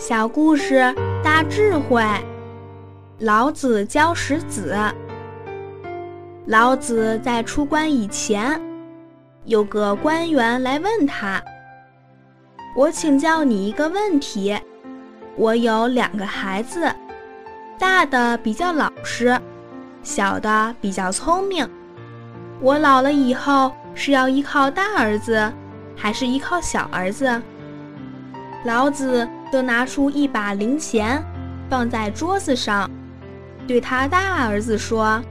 小故事大智慧，老子教识子。老子在出关以前，有个官员来问他：“我请教你一个问题，我有两个孩子，大的比较老实，小的比较聪明。我老了以后是要依靠大儿子，还是依靠小儿子？”老子就拿出一把零钱，放在桌子上，对他大儿子说：“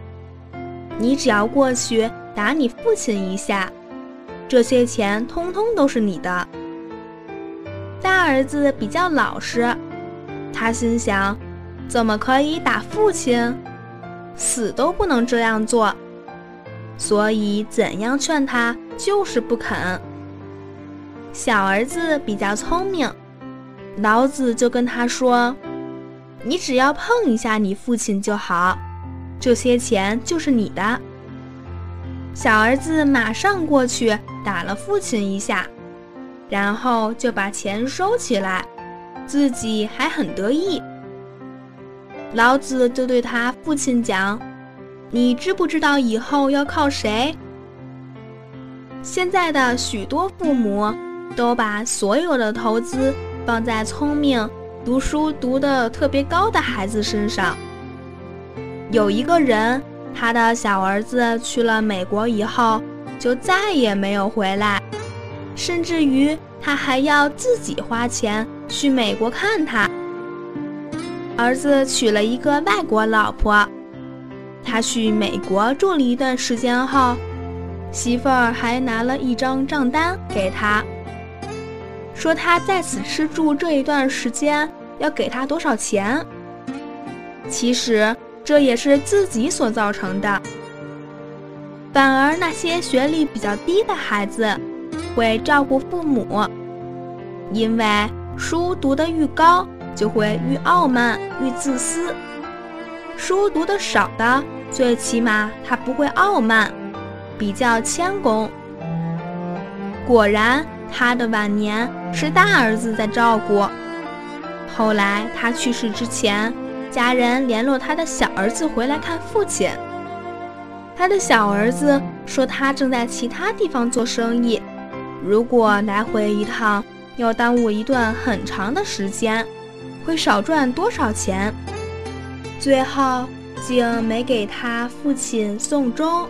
你只要过去打你父亲一下，这些钱通通都是你的。”大儿子比较老实，他心想：“怎么可以打父亲？死都不能这样做。”所以怎样劝他就是不肯。小儿子比较聪明。老子就跟他说：“你只要碰一下你父亲就好，这些钱就是你的。”小儿子马上过去打了父亲一下，然后就把钱收起来，自己还很得意。老子就对他父亲讲：“你知不知道以后要靠谁？现在的许多父母都把所有的投资。”放在聪明、读书读得特别高的孩子身上。有一个人，他的小儿子去了美国以后，就再也没有回来，甚至于他还要自己花钱去美国看他。儿子娶了一个外国老婆，他去美国住了一段时间后，媳妇儿还拿了一张账单给他。说他在此吃住这一段时间要给他多少钱？其实这也是自己所造成的。反而那些学历比较低的孩子会照顾父母，因为书读得愈高，就会愈傲慢、愈自私；书读得少的，最起码他不会傲慢，比较谦恭。果然。他的晚年是大儿子在照顾。后来他去世之前，家人联络他的小儿子回来看父亲。他的小儿子说他正在其他地方做生意，如果来回一趟要耽误一段很长的时间，会少赚多少钱。最后竟没给他父亲送终。